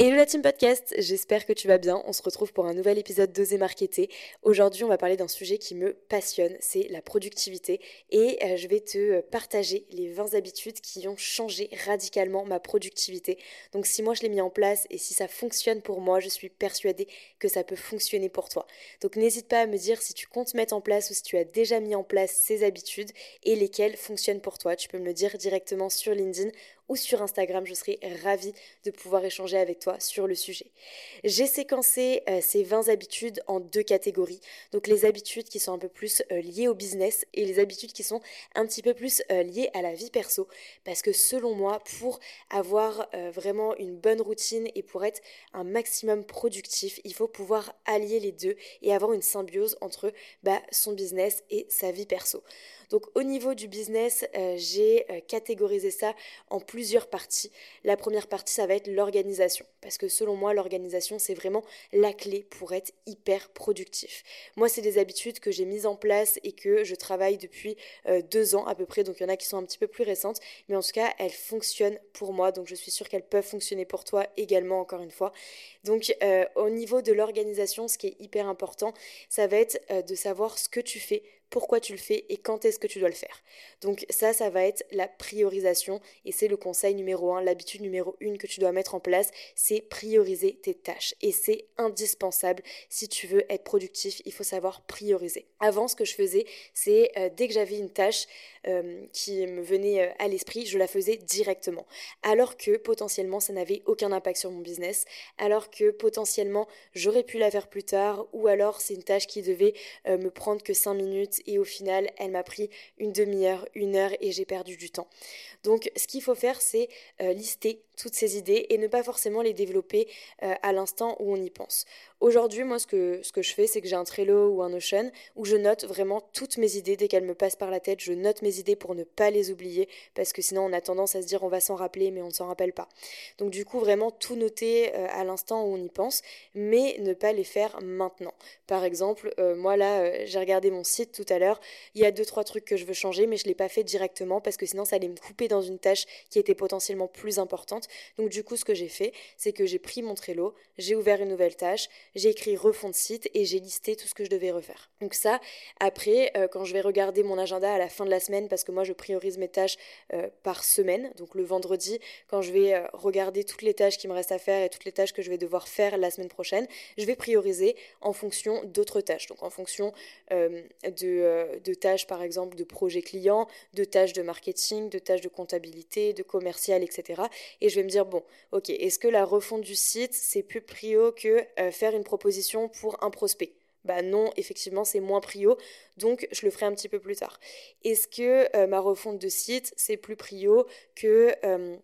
Hello la team podcast, j'espère que tu vas bien. On se retrouve pour un nouvel épisode d'Oser Marketer. Aujourd'hui, on va parler d'un sujet qui me passionne, c'est la productivité. Et euh, je vais te partager les 20 habitudes qui ont changé radicalement ma productivité. Donc si moi je l'ai mis en place et si ça fonctionne pour moi, je suis persuadée que ça peut fonctionner pour toi. Donc n'hésite pas à me dire si tu comptes mettre en place ou si tu as déjà mis en place ces habitudes et lesquelles fonctionnent pour toi. Tu peux me le dire directement sur LinkedIn ou sur Instagram. Je serai ravie de pouvoir échanger avec toi sur le sujet. J'ai séquencé euh, ces 20 habitudes en deux catégories. Donc les habitudes qui sont un peu plus euh, liées au business et les habitudes qui sont un petit peu plus euh, liées à la vie perso. Parce que selon moi, pour avoir vraiment une bonne routine et pour être un maximum productif, il faut pouvoir allier les deux et avoir une symbiose entre bah, son business et sa vie perso. Donc au niveau du business, j'ai catégorisé ça en plusieurs parties. La première partie, ça va être l'organisation. Parce que selon moi, l'organisation, c'est vraiment la clé pour être hyper productif. Moi, c'est des habitudes que j'ai mises en place et que je travaille depuis euh, deux ans à peu près. Donc il y en a qui sont un petit peu plus récentes. Mais en tout cas, elles fonctionnent pour moi. Donc je suis sûre qu'elles peuvent fonctionner pour toi également, encore une fois. Donc au niveau de l'organisation, ce qui est hyper important, ça va être de savoir ce que tu fais pourquoi tu le fais et quand est-ce que tu dois le faire. Donc ça, ça va être la priorisation et c'est le conseil numéro un, l'habitude numéro une que tu dois mettre en place, c'est prioriser tes tâches. Et c'est indispensable si tu veux être productif, il faut savoir prioriser. Avant, ce que je faisais, c'est euh, dès que j'avais une tâche euh, qui me venait euh, à l'esprit, je la faisais directement. Alors que potentiellement, ça n'avait aucun impact sur mon business, alors que potentiellement, j'aurais pu la faire plus tard, ou alors c'est une tâche qui devait me prendre que 5 minutes et au final, elle m'a pris une demi-heure, une heure et j'ai perdu du temps. Donc, ce qu'il faut faire, c'est euh, lister toutes ces idées et ne pas forcément les développer euh, à l'instant où on y pense. Aujourd'hui, moi, ce que, ce que je fais, c'est que j'ai un Trello ou un Notion où je note vraiment toutes mes idées dès qu'elles me passent par la tête. Je note mes idées pour ne pas les oublier parce que sinon, on a tendance à se dire on va s'en rappeler, mais on ne s'en rappelle pas. Donc, du coup, vraiment tout noter euh, à l'instant où on y pense, mais ne pas les faire maintenant. Par exemple, moi là, j'ai regardé mon site tout à l'heure. Il y a deux, trois trucs que je veux changer, mais je ne l'ai pas fait directement parce que sinon, ça allait me couper dans une tâche qui était potentiellement plus importante. Donc du coup, ce que j'ai fait, c'est que j'ai pris mon Trello, j'ai ouvert une nouvelle tâche, j'ai écrit refond de site et j'ai listé tout ce que je devais refaire. Donc ça, après, euh, quand je vais regarder mon agenda à la fin de la semaine, parce que moi je priorise mes tâches euh, par semaine, donc le vendredi, quand je vais euh, regarder toutes les tâches qui me restent à faire et toutes les tâches que je vais devoir faire la semaine prochaine, je vais prioriser en fonction d'autres tâches. Donc en fonction de, tâches, par exemple, de projets clients, de tâches de marketing, de tâches de comptabilité, de commercial, etc. Et vais me dire, bon, ok, est-ce que la refonte du site, c'est plus prio que euh, faire une proposition pour un prospect? Bah non, effectivement, c'est moins prio, donc je le ferai un petit peu plus tard. Est-ce que euh, ma refonte de site, c'est plus prio que euh,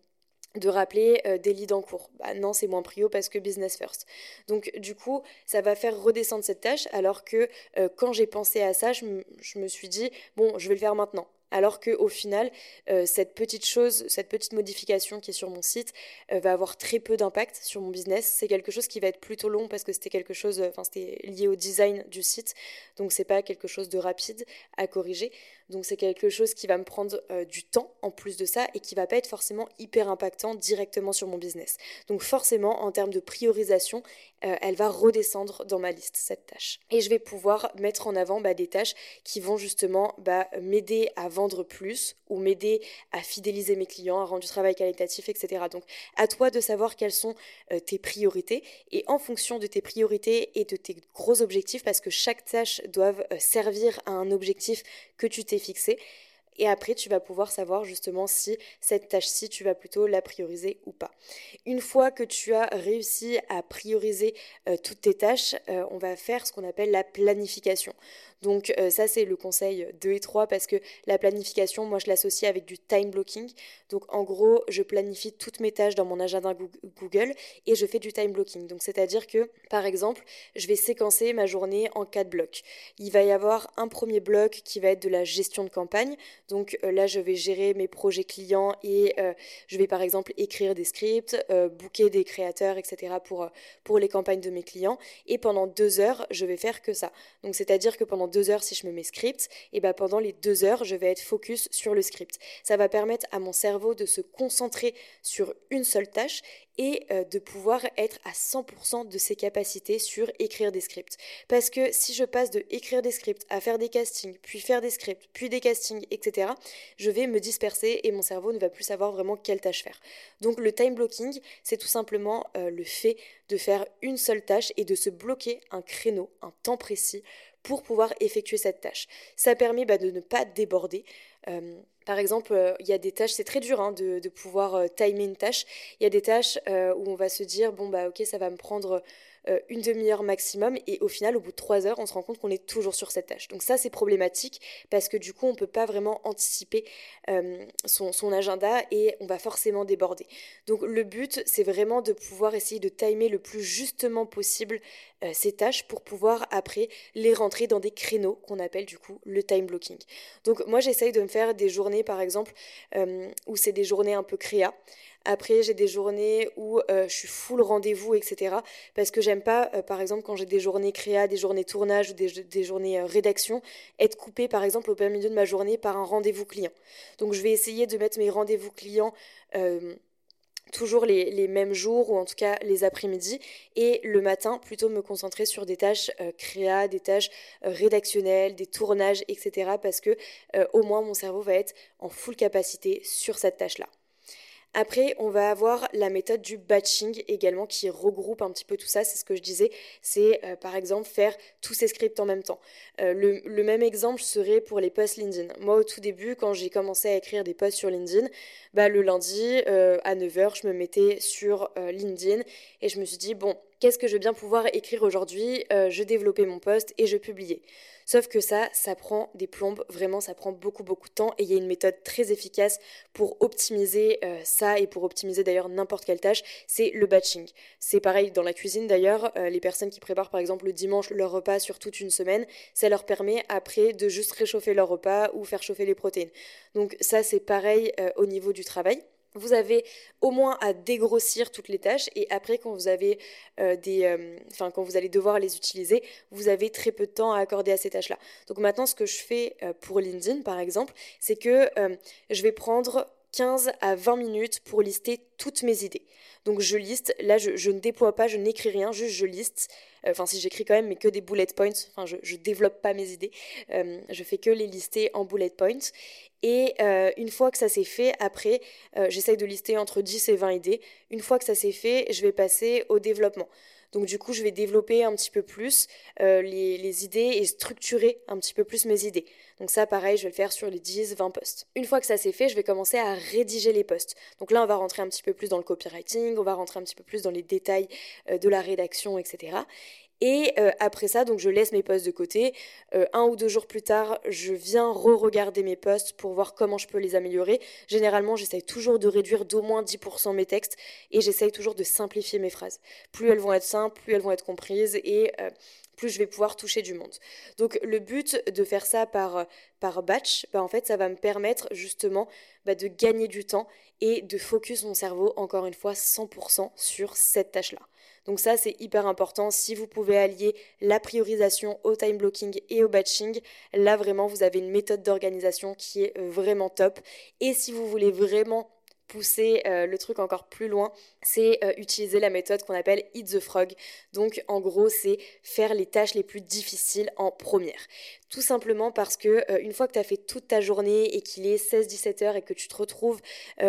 de rappeler des leads en cours? Bah non, c'est moins prio parce que business first. Donc du coup, ça va faire redescendre cette tâche alors que quand j'ai pensé à ça, je, je, me suis dit, bon, je vais le faire maintenant alors qu'au final, euh, cette petite chose, cette petite modification qui est sur mon site euh, va avoir très peu d'impact sur mon business. C'est quelque chose qui va être plutôt long parce que c'était quelque chose, enfin c'était lié au design du site, donc c'est pas quelque chose de rapide à corriger. Donc c'est quelque chose qui va me prendre euh, du temps en plus de ça et qui va pas être forcément hyper impactant directement sur mon business. Donc forcément, en termes de priorisation, euh, elle va redescendre dans ma liste, cette tâche. Et je vais pouvoir mettre en avant bah, des tâches qui vont justement bah, m'aider à vendre plus ou m'aider à fidéliser mes clients, à rendre du travail qualitatif, etc. Donc à toi de savoir quelles sont euh, tes priorités et en fonction de tes priorités et de tes gros objectifs, parce que chaque tâche doit servir à un objectif que tu t'es fixé, Et après, tu vas pouvoir savoir justement si cette tâche-ci, tu vas plutôt la prioriser ou pas. Une fois que tu as réussi à prioriser euh, toutes tes tâches, euh, on va faire ce qu'on appelle la planification. Donc euh, ça c'est le conseil 2 et 3 parce que la planification, moi je l'associe avec du time blocking. Donc en gros, je planifie toutes mes tâches dans mon agenda Google et je fais du time blocking. Donc c'est-à-dire que par exemple, je vais séquencer ma journée en quatre blocs. Il va y avoir un premier bloc qui va être de la gestion de campagne. Donc euh, là, je vais gérer mes projets clients et euh, je vais par exemple écrire des scripts, booker des créateurs, etc. pour, pour les campagnes de mes clients. Et pendant deux heures, je vais faire que ça. Donc c'est-à-dire que pendant deux heures, si je me mets script, et ben pendant les deux heures, je vais être focus sur le script. Ça va permettre à mon cerveau de se concentrer sur une seule tâche et euh, de pouvoir être à 100% de ses capacités sur écrire des scripts. Parce que si je passe de écrire des scripts à faire des castings, puis faire des scripts, puis des castings, etc., je vais me disperser et mon cerveau ne va plus savoir vraiment quelle tâche faire. Donc le time blocking, c'est tout simplement euh, le fait de faire une seule tâche et de se bloquer un créneau, un temps précis pour pouvoir effectuer cette tâche. Ça permet bah, de ne pas déborder. Euh, par exemple, euh, il y a des tâches, c'est très dur hein, de, pouvoir euh, timer une tâche. Il y a des tâches où on va se dire, bon, bah ok, ça va me prendre euh, une demi-heure maximum et au final au bout de trois heures on se rend compte qu'on est toujours sur cette tâche. Donc ça c'est problématique parce que du coup on ne peut pas vraiment anticiper euh, son, agenda et on va forcément déborder. Donc le but c'est vraiment de pouvoir essayer de timer le plus justement possible euh, ces tâches pour pouvoir après les rentrer dans des créneaux qu'on appelle du coup le time blocking. Donc moi j'essaye de me faire des journées par exemple où c'est des journées un peu créa. Après, j'ai des journées où euh, je suis full rendez-vous, etc. Parce que j'aime pas, euh, par exemple, quand j'ai des journées créa, des journées tournage ou des, journées euh, rédaction, être coupée, par exemple, au plein milieu de ma journée par un rendez-vous client. Donc, je vais essayer de mettre mes rendez-vous clients toujours les, mêmes jours ou en tout cas les après-midi et le matin plutôt me concentrer sur des tâches créa, des tâches rédactionnelles, des tournages, etc. parce que au moins mon cerveau va être en full capacité sur cette tâche-là. Après, on va avoir la méthode du batching également qui regroupe un petit peu tout ça. C'est ce que je disais. C'est euh, par exemple faire tous ces scripts en même temps. Euh, le, même exemple serait pour les posts LinkedIn. Moi, au tout début, quand j'ai commencé à écrire des posts sur LinkedIn, bah, le lundi euh, à 9h, je me mettais sur LinkedIn et je me suis dit, bon, qu'est-ce que je vais bien pouvoir écrire aujourd'hui? Je développais mon post et je publiais. Sauf que ça, ça prend des plombes, vraiment, ça prend beaucoup, beaucoup de temps et il y a une méthode très efficace pour optimiser euh, ça et pour optimiser d'ailleurs n'importe quelle tâche, c'est le batching. C'est pareil dans la cuisine d'ailleurs, euh, les personnes qui préparent par exemple le dimanche leur repas sur toute une semaine, ça leur permet après de juste réchauffer leur repas ou faire chauffer les protéines. Donc ça, c'est pareil euh, au niveau du travail vous avez au moins à dégrossir toutes les tâches et après quand vous avez euh, des euh, quand vous allez devoir les utiliser vous avez très peu de temps à accorder à ces tâches là donc maintenant ce que je fais euh, pour LinkedIn par exemple c'est que je vais prendre 15 à 20 minutes pour lister toutes mes idées. Donc je liste. Là je, ne déploie pas je n'écris rien juste je liste. Enfin si j'écris quand même mais que des bullet points. Enfin je, je développe pas mes idées. Je fais que les lister en bullet points. Et euh, une fois que ça s'est fait, après, euh, j'essaye de lister entre 10 et 20 idées. Une fois que ça s'est fait, je vais passer au développement. Donc du coup, je vais développer un petit peu plus euh, les, idées et structurer un petit peu plus mes idées. Donc ça, pareil, je vais le faire sur les 10, 20 posts. Une fois que ça s'est fait, je vais commencer à rédiger les posts. Donc là, on va rentrer un petit peu plus dans le copywriting, on va rentrer un petit peu plus dans les détails de la rédaction, etc. Et euh, après ça, donc je laisse mes posts de côté. Euh, un ou deux jours plus tard, je viens re-regarder mes posts pour voir comment je peux les améliorer. Généralement, j'essaye toujours de réduire d'au moins 10% mes textes et j'essaye toujours de simplifier mes phrases. Plus elles vont être simples, plus elles vont être comprises et euh, plus je vais pouvoir toucher du monde. Donc le but de faire ça par, par batch, bah, en fait, ça va me permettre justement bah, de gagner du temps et de focus mon cerveau, encore une fois, 100% sur cette tâche-là. Donc ça, c'est hyper important. Si vous pouvez allier la priorisation au time blocking et au batching, là vraiment, vous avez une méthode d'organisation qui est vraiment top. Et si vous voulez vraiment pousser le truc encore plus loin, c'est utiliser la méthode qu'on appelle Eat the Frog. Donc en gros, c'est faire les tâches les plus difficiles en première. Tout simplement parce que une fois que tu as fait toute ta journée et qu'il est 16-17 heures et que tu te retrouves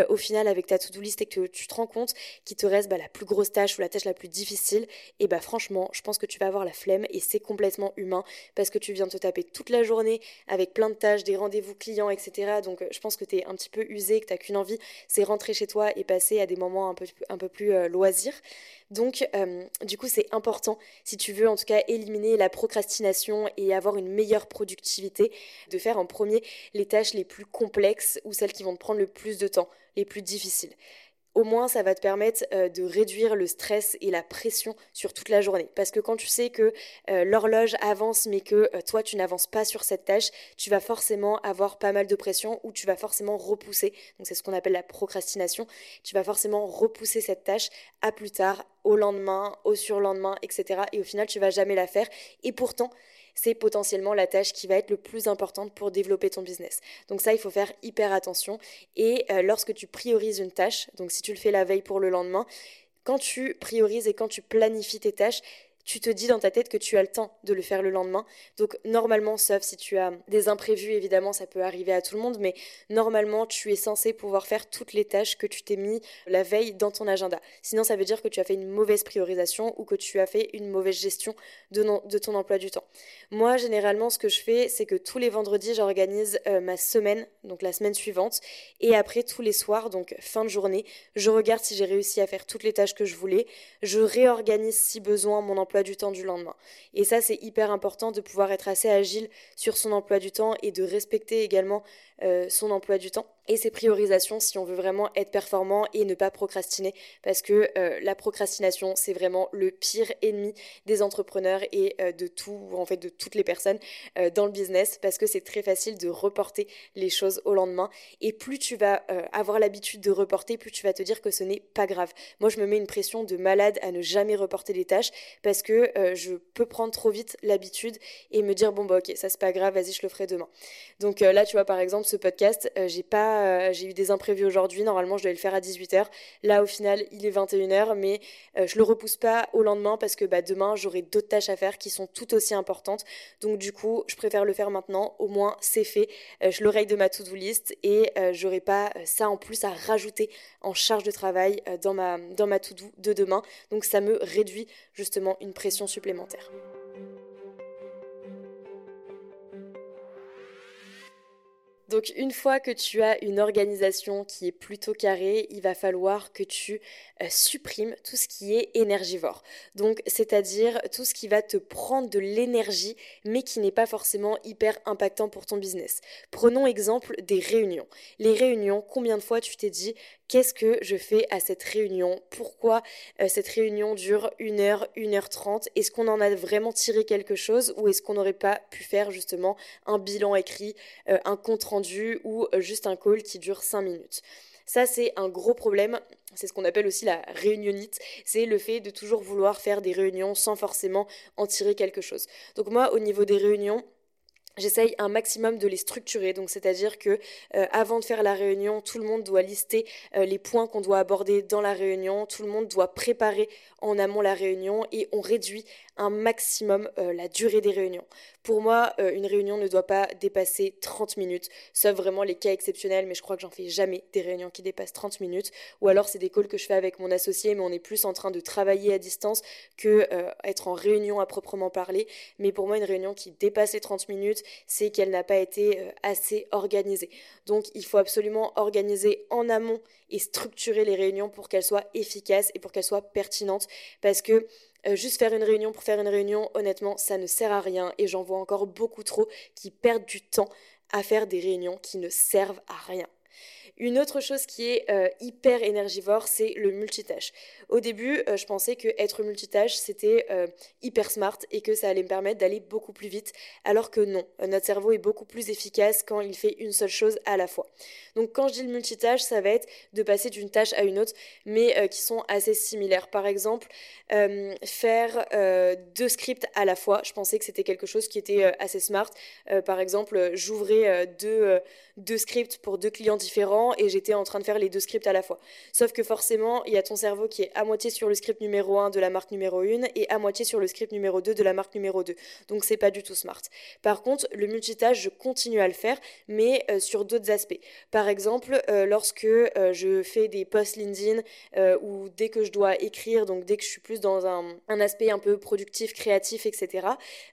au final avec ta to-do list et que tu te rends compte qu'il te reste bah, la plus grosse tâche ou la tâche la plus difficile, et bah franchement, je pense que tu vas avoir la flemme et c'est complètement humain parce que tu viens de te taper toute la journée avec plein de tâches, des rendez-vous clients, etc. Donc je pense que tu es un petit peu usé, que tu qu'une envie, c'est rentrer chez toi et passer à des moments un peu, un peu plus euh, loisirs. Donc, euh, du coup, c'est important, si tu veux en tout cas éliminer la procrastination et avoir une meilleure productivité, de faire en premier les tâches les plus complexes ou celles qui vont te prendre le plus de temps, les plus difficiles au moins ça va te permettre euh, de réduire le stress et la pression sur toute la journée. Parce que quand tu sais que euh, l'horloge avance mais que euh, toi tu n'avances pas sur cette tâche, tu vas forcément avoir pas mal de pression ou tu vas forcément repousser. Donc c'est ce qu'on appelle la procrastination. Tu vas forcément repousser cette tâche à plus tard, au lendemain, au surlendemain, etc. Et au final tu vas jamais la faire. Et pourtant c'est potentiellement la tâche qui va être le plus importante pour développer ton business. Donc ça, il faut faire hyper attention. Et euh, lorsque tu priorises une tâche, donc si tu le fais la veille pour le lendemain, quand tu priorises et quand tu planifies tes tâches, tu te dis dans ta tête que tu as le temps de le faire le lendemain. Donc normalement, sauf si tu as des imprévus, évidemment, ça peut arriver à tout le monde, mais normalement, tu es censé pouvoir faire toutes les tâches que tu t'es mis la veille dans ton agenda. Sinon, ça veut dire que tu as fait une mauvaise priorisation ou que tu as fait une mauvaise gestion de, ton emploi du temps. Moi, généralement, ce que je fais, c'est que tous les vendredis, j'organise euh, ma semaine, donc la semaine suivante, et après, tous les soirs, donc fin de journée, je regarde si j'ai réussi à faire toutes les tâches que je voulais, je réorganise si besoin mon emploi du temps du lendemain. Et ça, c'est hyper important de pouvoir être assez agile sur son emploi du temps et de respecter également euh, son emploi du temps et ses priorisations si on veut vraiment être performant et ne pas procrastiner. Parce que euh, la procrastination c'est vraiment le pire ennemi des entrepreneurs et euh, de tout en fait de toutes les personnes dans le business. Parce que c'est très facile de reporter les choses au lendemain. Et plus tu vas avoir l'habitude de reporter plus tu vas te dire que ce n'est pas grave. Moi je me mets une pression de malade à ne jamais reporter les tâches parce que je peux prendre trop vite l'habitude et me dire bon bah ok ça c'est pas grave vas-y je le ferai demain. Donc là tu vois par exemple ce podcast. Euh, j'ai pas, euh, j'ai eu des imprévus aujourd'hui. Normalement, je devais le faire à 18h. Là, au final, il est 21h, mais euh, je le repousse pas au lendemain parce que bah, demain, j'aurai d'autres tâches à faire qui sont tout aussi importantes. Donc, du coup, je préfère le faire maintenant. Au moins, c'est fait. je l'oreille de ma to-do list et j'aurai pas ça en plus à rajouter en charge de travail dans ma, dans ma to-do de demain. Donc, ça me réduit justement une pression supplémentaire. Donc une fois que tu as une organisation qui est plutôt carrée, il va falloir que tu euh, supprimes tout ce qui est énergivore. Donc c'est-à-dire tout ce qui va te prendre de l'énergie mais qui n'est pas forcément hyper impactant pour ton business. Prenons exemple des réunions. Les réunions, combien de fois tu t'es dit qu'est-ce que je fais à cette réunion? Pourquoi euh, cette réunion dure une heure, une heure trente? Est-ce qu'on en a vraiment tiré quelque chose ou est-ce qu'on n'aurait pas pu faire justement un bilan écrit, euh, un compte rendu ou euh, juste un call qui dure cinq minutes? Ça, c'est un gros problème. C'est ce qu'on appelle aussi la réunionite. C'est le fait de toujours vouloir faire des réunions sans forcément en tirer quelque chose. Donc moi, au niveau des réunions, J'essaye un maximum de les structurer, donc c'est-à-dire que euh, avant de faire la réunion, tout le monde doit lister euh, les points qu'on doit aborder dans la réunion, tout le monde doit préparer en amont la réunion et on réduit un maximum euh, la durée des réunions. Pour moi, une réunion ne doit pas dépasser 30 minutes, sauf vraiment les cas exceptionnels, mais je crois que j'en fais jamais des réunions qui dépassent 30 minutes, ou alors c'est des calls que je fais avec mon associé, mais on est plus en train de travailler à distance que être en réunion à proprement parler. Mais pour moi, une réunion qui dépasse les 30 minutes, c'est qu'elle n'a pas été euh, assez organisée. Donc il faut absolument organiser en amont et structurer les réunions pour qu'elles soient efficaces et pour qu'elles soient pertinentes parce que euh, juste faire une réunion pour faire une réunion, honnêtement, ça ne sert à rien et j'en vois encore beaucoup trop qui perdent du temps à faire des réunions qui ne servent à rien. Une autre chose qui est euh, hyper énergivore, c'est le multitâche. Au début, euh, je pensais que être multitâche, c'était euh, hyper smart et que ça allait me permettre d'aller beaucoup plus vite, alors que non. notre cerveau est beaucoup plus efficace quand il fait une seule chose à la fois. Donc quand je dis le multitâche, ça va être de passer d'une tâche à une autre, mais qui sont assez similaires. Par exemple, faire deux scripts à la fois. Je pensais que c'était quelque chose qui était assez smart. par exemple, j'ouvrais deux, scripts pour deux clients différents et j'étais en train de faire les deux scripts à la fois. Sauf que forcément, il y a ton cerveau qui est à moitié sur le script numéro 1 de la marque numéro 1 et à moitié sur le script numéro 2 de la marque numéro 2. Donc c'est pas du tout smart. Par contre, le multitâche, je continue à le faire, mais euh, sur d'autres aspects. Par exemple, euh, lorsque euh, je fais des posts LinkedIn ou dès que je dois écrire, donc dès que je suis plus dans un, aspect un peu productif, créatif, etc.,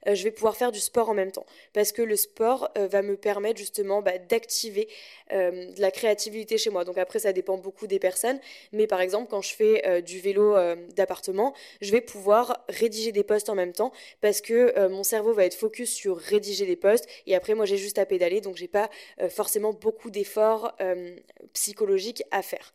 je vais pouvoir faire du sport en même temps. Parce que le sport va me permettre justement bah, d'activer de la créativité chez moi. Donc après, ça dépend beaucoup des personnes. Mais par exemple, quand je fais du vélo d'appartement, je vais pouvoir rédiger des posts en même temps parce que mon cerveau va être focus sur rédiger des posts et après, moi, j'ai juste à pédaler. Donc, j'ai pas forcément beaucoup d'efforts psychologiques à faire.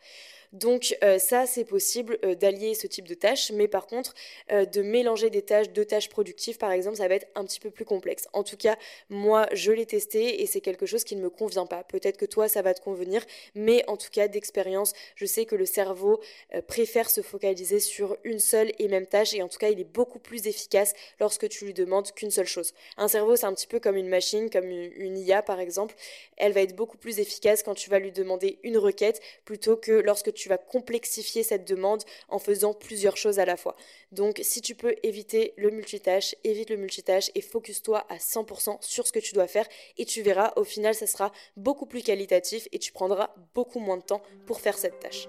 Donc euh, ça, c'est possible euh, d'allier ce type de tâches, mais par contre, euh, de mélanger des tâches, deux tâches productives, par exemple, ça va être un petit peu plus complexe. En tout cas, moi, je l'ai testé et c'est quelque chose qui ne me convient pas. Peut-être que toi, ça va te convenir, mais en tout cas, d'expérience, je sais que le cerveau préfère se focaliser sur une seule et même tâche et en tout cas, il est beaucoup plus efficace lorsque tu lui demandes qu'une seule chose. Un cerveau, c'est un petit peu comme une machine, comme une IA, par exemple. Elle va être beaucoup plus efficace quand tu vas lui demander une requête plutôt que lorsque tu tu vas complexifier cette demande en faisant plusieurs choses à la fois. Donc si tu peux éviter le multitâche, évite le multitâche et focus-toi à 100% sur ce que tu dois faire et tu verras, au final, ça sera beaucoup plus qualitatif et tu prendras beaucoup moins de temps pour faire cette tâche.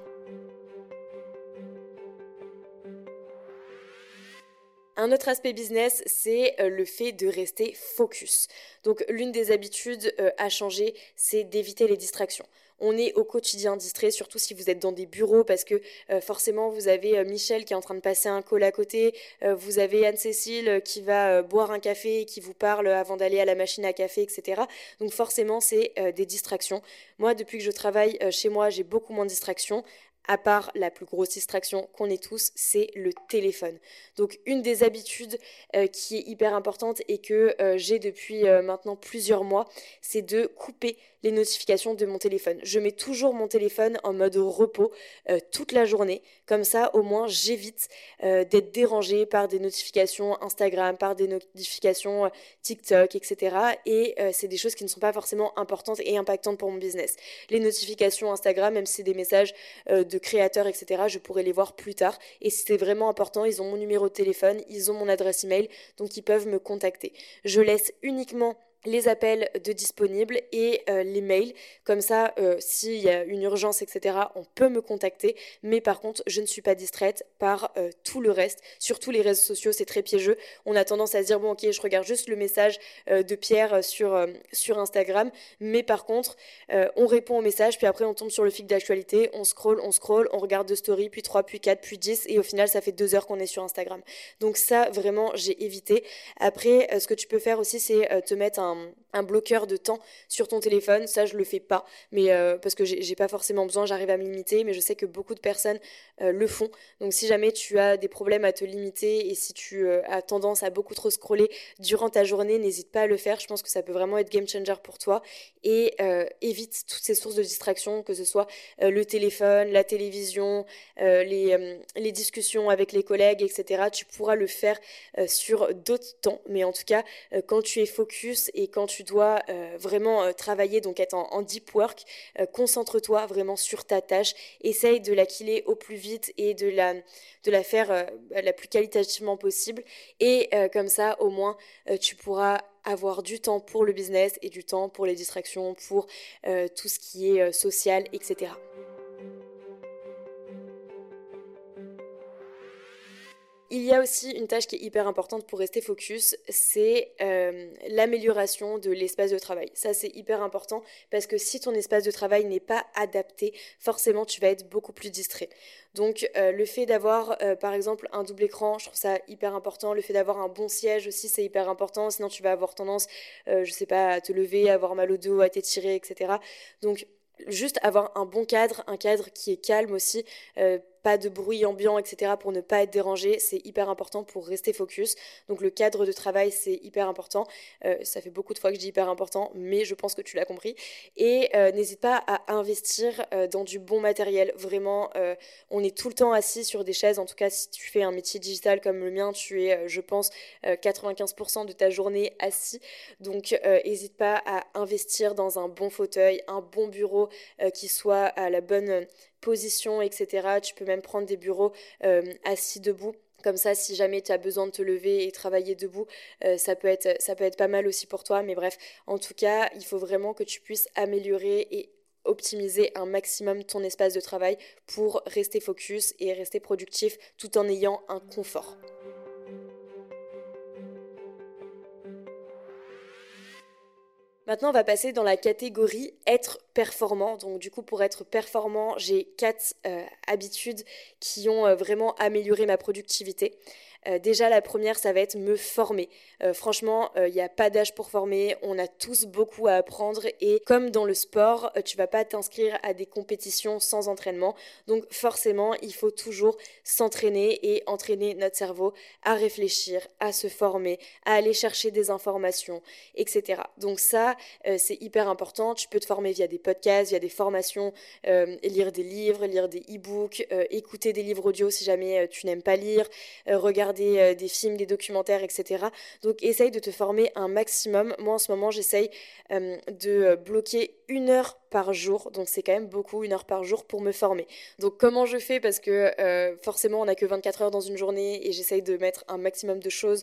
Un autre aspect business, c'est euh, le fait de rester focus. Donc l'une des habitudes euh, à changer, c'est d'éviter les distractions on est au quotidien distrait, surtout si vous êtes dans des bureaux, parce que euh, forcément, vous avez euh, Michel qui est en train de passer un call à côté, euh, vous avez Anne-Cécile qui va boire un café, qui vous parle avant d'aller à la machine à café, etc. Donc forcément, c'est des distractions. Moi, depuis que je travaille chez moi, j'ai beaucoup moins de distractions à part la plus grosse distraction qu'on ait tous, c'est le téléphone. Donc une des habitudes qui est hyper importante et que j'ai depuis maintenant plusieurs mois, c'est de couper les notifications de mon téléphone. Je mets toujours mon téléphone en mode repos euh, toute la journée. Comme ça, au moins, j'évite euh, d'être dérangée par des notifications Instagram, par des notifications euh, TikTok, etc. Et c'est des choses qui ne sont pas forcément importantes et impactantes pour mon business. Les notifications Instagram, même si c'est des messages de créateurs, etc., je pourrais les voir plus tard. Et si c'est vraiment important, ils ont mon numéro de téléphone, ils ont mon adresse email, donc ils peuvent me contacter. Je laisse uniquement les appels de disponibles et euh, les mails. Comme ça, euh, s'il y a une urgence, etc., on peut me contacter. Mais par contre, je ne suis pas distraite par euh, tout le reste. Surtout les réseaux sociaux, c'est très piégeux. On a tendance à se dire, bon, ok, je regarde juste le message de Pierre sur, sur Instagram. Mais par contre, on répond au message, puis après, on tombe sur le fil d'actualité, on scroll, on scroll, on regarde deux stories, puis 3, puis 4, puis 10. Et au final, ça fait deux heures qu'on est sur Instagram. Donc ça, vraiment, j'ai évité. Après, ce que tu peux faire aussi, c'est te mettre un un, bloqueur de temps sur ton téléphone. Ça, je le fais pas, mais euh, parce que j'ai pas forcément besoin, j'arrive à me limiter, mais je sais que beaucoup de personnes euh, le font. Donc, si jamais tu as des problèmes à te limiter et si tu euh, as tendance à beaucoup trop scroller durant ta journée, n'hésite pas à le faire. Je pense que ça peut vraiment être game changer pour toi et évite toutes ces sources de distraction, que ce soit le téléphone, la télévision, les, les discussions avec les collègues, etc. Tu pourras le faire sur d'autres temps, mais en tout cas, quand tu es focus quand tu dois euh, vraiment euh, travailler, donc être en, deep work, euh, concentre-toi vraiment sur ta tâche, essaye de la killer au plus vite et de la, de la faire la plus qualitativement possible. Et comme ça, au moins, tu pourras avoir du temps pour le business et du temps pour les distractions, pour tout ce qui est social, etc. Il y a aussi une tâche qui est hyper importante pour rester focus, c'est euh, l'amélioration de l'espace de travail. Ça, c'est hyper important parce que si ton espace de travail n'est pas adapté, forcément, tu vas être beaucoup plus distrait. Donc, euh, le fait d'avoir, euh, par exemple, un double écran, je trouve ça hyper important. Le fait d'avoir un bon siège aussi, c'est hyper important. Sinon, tu vas avoir tendance, je sais pas, à te lever, à avoir mal au dos, à t'étirer, etc. Donc, juste avoir un bon cadre, un cadre qui est calme aussi. Pas de bruit ambiant, etc. pour ne pas être dérangé, c'est hyper important pour rester focus. Donc le cadre de travail, c'est hyper important. Euh, ça fait beaucoup de fois que je dis hyper important, mais je pense que tu l'as compris. Et euh, n'hésite pas à investir euh, dans du bon matériel. Vraiment, on est tout le temps assis sur des chaises. En tout cas, si tu fais un métier digital comme le mien, tu es, je pense, 95% de ta journée assis. Donc n'hésite pas à investir dans un bon fauteuil, un bon bureau qui soit à la bonne position, etc. Tu peux même prendre des bureaux assis debout. Comme ça, si jamais tu as besoin de te lever et travailler debout, euh, ça, peut être, ça peut être pas mal aussi pour toi. Mais bref, en tout cas, il faut vraiment que tu puisses améliorer et optimiser un maximum ton espace de travail pour rester focus et rester productif tout en ayant un confort. Maintenant, on va passer dans la catégorie être Donc, du coup, pour être performant, j'ai quatre euh, habitudes qui ont euh, vraiment amélioré ma productivité. Euh, déjà, la première, ça va être me former. Franchement, il n'y a pas d'âge pour former. On a tous beaucoup à apprendre. Et comme dans le sport, tu vas pas t'inscrire à des compétitions sans entraînement. Donc, forcément, il faut toujours s'entraîner et entraîner notre cerveau à réfléchir, à se former, à aller chercher des informations, etc. Donc, ça, c'est hyper important. Tu peux te former via des via des formations, lire des livres, lire des e-books, écouter des livres audio si jamais tu n'aimes pas lire, regarder euh, des films, des documentaires, etc. Donc essaye de te former un maximum. Moi en ce moment j'essaye euh, de bloquer une heure par jour, donc c'est quand même beaucoup, une heure par jour pour me former. Donc comment je fais? Parce que euh, forcément on n'a que 24 heures dans une journée et j'essaye de mettre un maximum de choses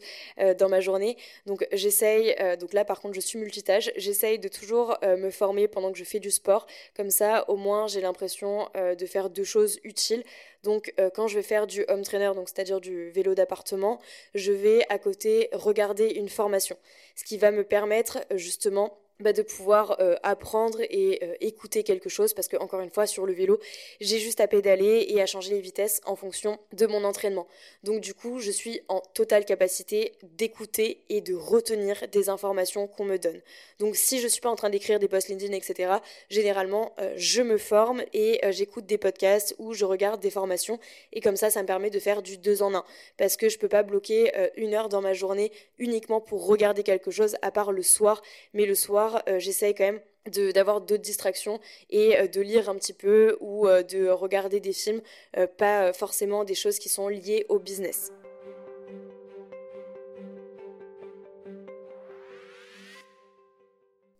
dans ma journée. Donc j'essaye, donc là par contre je suis multitâche, j'essaye de toujours me former pendant que je fais du sport. Comme ça au moins j'ai l'impression de faire deux choses utiles. Donc euh, quand je vais faire du home trainer, donc c'est-à-dire du vélo d'appartement, je vais à côté regarder une formation, ce qui va me permettre justement bah, de pouvoir euh, apprendre et euh, écouter quelque chose parce que encore une fois sur le vélo j'ai juste à pédaler et à changer les vitesses en fonction de mon entraînement. Donc du coup je suis en totale capacité d'écouter et de retenir des informations qu'on me donne. Donc si je suis pas en train d'écrire des posts LinkedIn etc généralement euh, je me forme et j'écoute des podcasts ou je regarde des formations et comme ça ça me permet de faire du deux en un. Parce que je peux pas bloquer une heure dans ma journée uniquement pour regarder quelque chose à part le soir mais le soir euh, j'essaye quand même d'avoir d'autres distractions et euh, de lire un petit peu ou euh, de regarder des films, pas forcément des choses qui sont liées au business.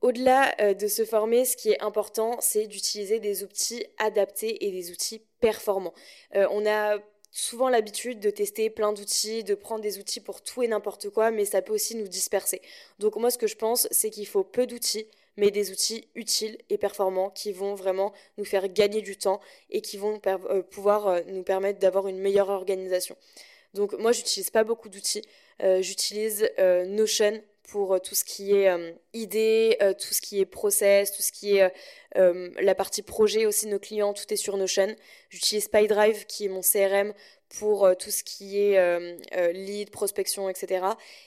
Au-delà de se former, ce qui est important, c'est d'utiliser des outils adaptés et des outils performants. on a souvent l'habitude de tester plein d'outils, de prendre des outils pour tout et n'importe quoi, mais ça peut aussi nous disperser. Donc moi ce que je pense, c'est qu'il faut peu d'outils, mais des outils utiles et performants qui vont vraiment nous faire gagner du temps et qui vont euh, pouvoir euh, nous permettre d'avoir une meilleure organisation. Donc moi j'utilise pas beaucoup d'outils, euh, j'utilise Notion pour tout ce qui est idées, tout ce qui est process, tout ce qui est la partie projet aussi de nos clients, tout est sur Notion. J'utilise PyDrive qui est mon CRM pour tout ce qui est lead, prospection, etc.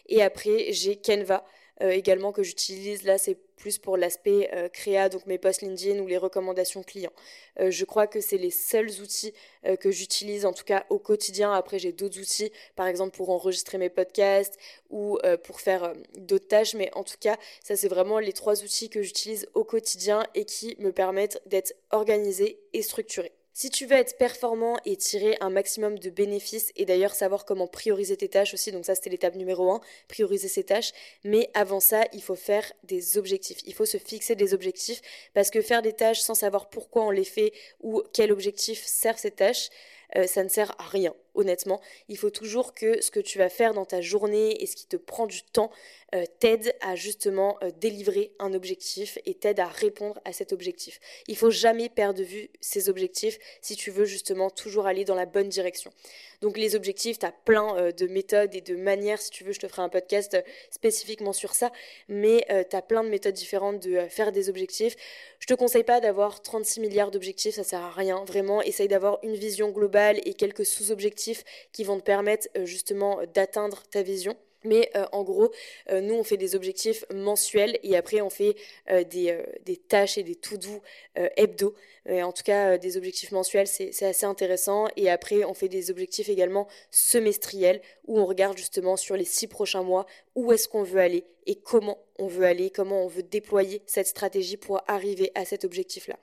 Et après j'ai Canva également que j'utilise. Là c'est plus pour l'aspect euh, créa, donc mes posts LinkedIn ou les recommandations clients. Euh, je crois que c'est les seuls outils euh, que j'utilise en tout cas au quotidien. Après, j'ai d'autres outils, par exemple pour enregistrer mes podcasts ou pour faire d'autres tâches, mais en tout cas, ça c'est vraiment les trois outils que j'utilise au quotidien et qui me permettent d'être organisée et structurée. Si tu veux être performant et tirer un maximum de bénéfices, et d'ailleurs savoir comment prioriser tes tâches aussi, donc ça c'était l'étape numéro 1, prioriser ses tâches, mais avant ça, il faut faire des objectifs. Il faut se fixer des objectifs, parce que faire des tâches sans savoir pourquoi on les fait ou quel objectif sert ces tâches, euh, ça ne sert à rien honnêtement. Il faut toujours que ce que tu vas faire dans ta journée et ce qui te prend du temps euh, t'aide à justement euh, délivrer un objectif et t'aide à répondre à cet objectif. Il faut jamais perdre de vue ces objectifs si tu veux justement toujours aller dans la bonne direction. Donc les objectifs, tu as plein euh, de méthodes et de manières, si tu veux, je te ferai un podcast spécifiquement sur ça, mais tu as plein de méthodes différentes de faire des objectifs. Je te conseille pas d'avoir 36 milliards d'objectifs, ça sert à rien, vraiment, essaye d'avoir une vision globale et quelques sous-objectifs qui vont te permettre euh, justement d'atteindre ta vision. Mais euh, en gros, euh, nous, on fait des objectifs mensuels et après, on fait euh, des, des, tâches et des to-do hebdo. en tout cas, des objectifs mensuels, c'est assez intéressant. Et après, on fait des objectifs également semestriels où on regarde justement sur les six prochains mois où est-ce qu'on veut aller et comment on veut aller, comment on veut déployer cette stratégie pour arriver à cet objectif-là.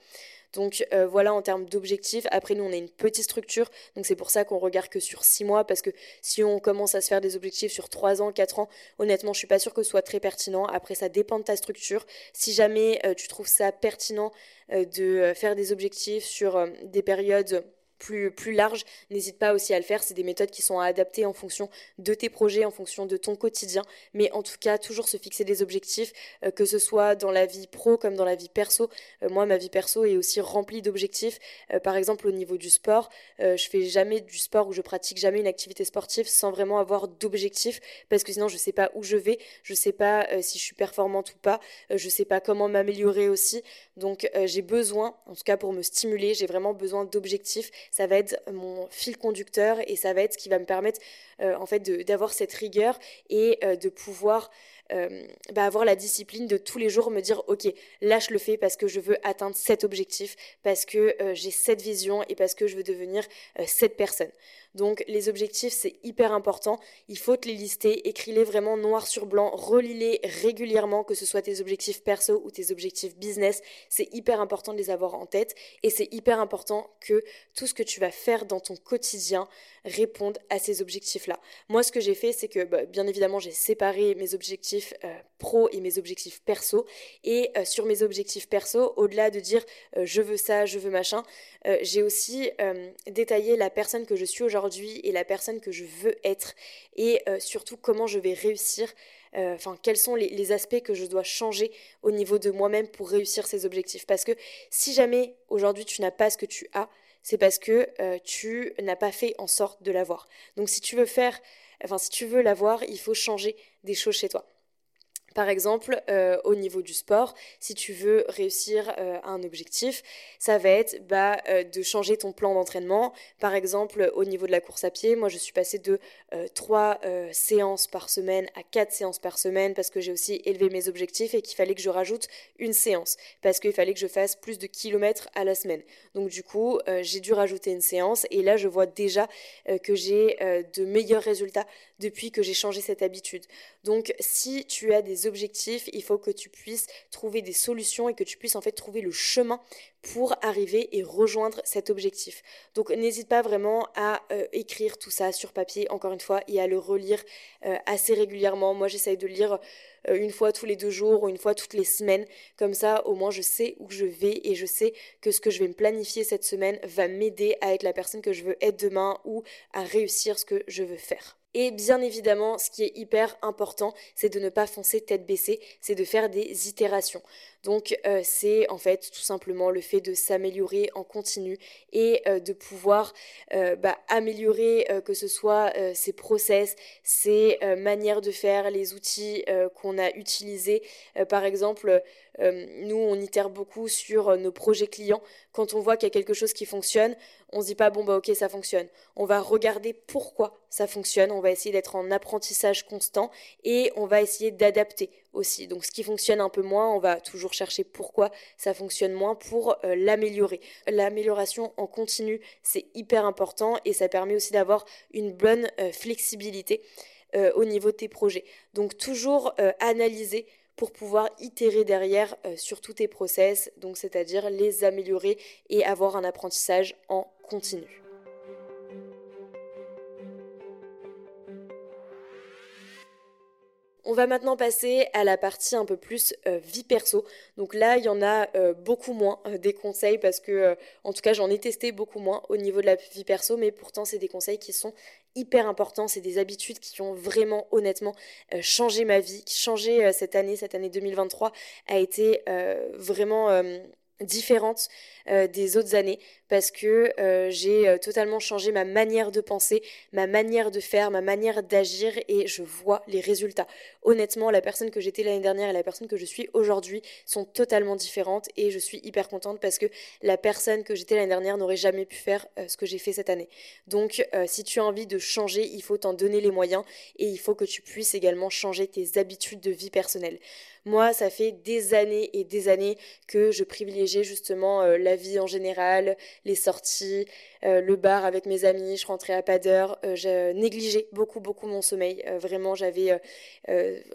Donc euh, voilà en termes d'objectifs. Après nous on a une petite structure, donc c'est pour ça qu'on regarde que sur 6 mois, parce que si on commence à se faire des objectifs sur 3 ans, 4 ans, honnêtement je suis pas sûre que ce soit très pertinent. Après ça dépend de ta structure. Si jamais euh, tu trouves ça pertinent euh, de faire des objectifs sur des périodes plus, large, n'hésite pas aussi à le faire. C'est des méthodes qui sont à adapter en fonction de tes projets, en fonction de ton quotidien. Mais en tout cas, toujours se fixer des objectifs, euh, que ce soit dans la vie pro comme dans la vie perso. Euh, moi, ma vie perso est aussi remplie d'objectifs. Euh, par exemple, au niveau du sport, je fais jamais du sport ou je pratique jamais une activité sportive sans vraiment avoir d'objectifs parce que sinon je sais pas où je vais, je sais pas si je suis performante ou pas, je sais pas comment m'améliorer aussi. Donc j'ai besoin, en tout cas pour me stimuler, j'ai vraiment besoin d'objectifs ça va être mon fil conducteur et ça va être ce qui va me permettre euh, en fait d'avoir cette rigueur et euh, de pouvoir euh, bah, avoir la discipline de tous les jours me dire ok là je le fais parce que je veux atteindre cet objectif parce que j'ai cette vision et parce que je veux devenir cette personne donc les objectifs, c'est hyper important. Il faut te les lister, écris-les vraiment noir sur blanc, relis-les régulièrement, que ce soit tes objectifs perso ou tes objectifs business. C'est hyper important de les avoir en tête et c'est hyper important que tout ce que tu vas faire dans ton quotidien réponde à ces objectifs-là. Moi, ce que j'ai fait, c'est que bah, bien évidemment, j'ai séparé mes objectifs euh, pro et mes objectifs perso. Et euh, sur mes objectifs perso, au-delà de dire euh, je veux ça, je veux machin, j'ai aussi détaillé la personne que je suis aujourd'hui et la personne que je veux être. Et euh, surtout comment je vais réussir euh, enfin quels sont les, aspects que je dois changer au niveau de moi-même pour réussir ces objectifs. Parce que si jamais aujourd'hui tu n'as pas ce que tu as c'est parce que euh, tu n'as pas fait en sorte de l'avoir. Donc si tu veux faire enfin si tu veux l'avoir il faut changer des choses chez toi par exemple, euh, au niveau du sport, si tu veux réussir euh, un objectif, ça va être bah, euh, de changer ton plan d'entraînement. Par exemple, au niveau de la course à pied, moi je suis passée de 3 séances par semaine à 4 séances par semaine parce que j'ai aussi élevé mes objectifs et qu'il fallait que je rajoute une séance parce qu'il fallait que je fasse plus de kilomètres à la semaine. Donc du coup, j'ai dû rajouter une séance et là je vois déjà que j'ai de meilleurs résultats depuis que j'ai changé cette habitude. Donc si tu as des objectifs, il faut que tu puisses trouver des solutions et que tu puisses en fait trouver le chemin pour arriver et rejoindre cet objectif. Donc n'hésite pas vraiment à euh, écrire tout ça sur papier, encore une fois, et à le relire euh, assez régulièrement. Moi j'essaye de lire euh, une fois tous les deux jours ou une fois toutes les semaines. Comme ça, au moins, je sais où je vais et je sais que ce que je vais me planifier cette semaine va m'aider à être la personne que je veux être demain ou à réussir ce que je veux faire. Et bien évidemment, ce qui est hyper important, c'est de ne pas foncer tête baissée, c'est de faire des itérations. Donc euh, c'est en fait tout simplement le fait de s'améliorer en continu et euh, de pouvoir euh, bah, améliorer que ce soit ses process, ses manières de faire, les outils qu'on a utilisés. par exemple, nous on itère beaucoup sur nos projets clients. Quand on voit qu'il y a quelque chose qui fonctionne, on se dit pas bon bah ok ça fonctionne. On va regarder pourquoi ça fonctionne, on va essayer d'être en apprentissage constant et on va essayer d'adapter aussi. Donc ce qui fonctionne un peu moins, on va toujours chercher pourquoi ça fonctionne moins pour euh, l'améliorer. L'amélioration en continu, c'est hyper important et ça permet aussi d'avoir une bonne euh, flexibilité euh, au niveau de tes projets. Donc toujours analyser pour pouvoir itérer derrière sur tous tes process, donc c'est-à-dire les améliorer et avoir un apprentissage en continu. On va maintenant passer à la partie un peu plus euh, vie perso. Donc là, il y en a euh, beaucoup moins euh, des conseils parce que, en tout cas, j'en ai testé beaucoup moins au niveau de la vie perso, mais pourtant, c'est des conseils qui sont hyper importants. C'est des habitudes qui ont vraiment, honnêtement, changé ma vie, qui changé cette année, cette année 2023 a été vraiment différente euh, des autres années parce que euh, j'ai euh, totalement changé ma manière de penser, ma manière de faire, ma manière d'agir et je vois les résultats. Honnêtement, la personne que j'étais l'année dernière et la personne que je suis aujourd'hui sont totalement différentes et je suis hyper contente parce que la personne que j'étais l'année dernière n'aurait jamais pu faire ce que j'ai fait cette année. Donc si tu as envie de changer, il faut t'en donner les moyens et il faut que tu puisses également changer tes habitudes de vie personnelle. Moi, ça fait des années et des années que je privilégiais justement la vie en général, les sorties, euh, le bar avec mes amis, je rentrais à pas d'heure, euh, je négligeais beaucoup, beaucoup mon sommeil. vraiment, j'avais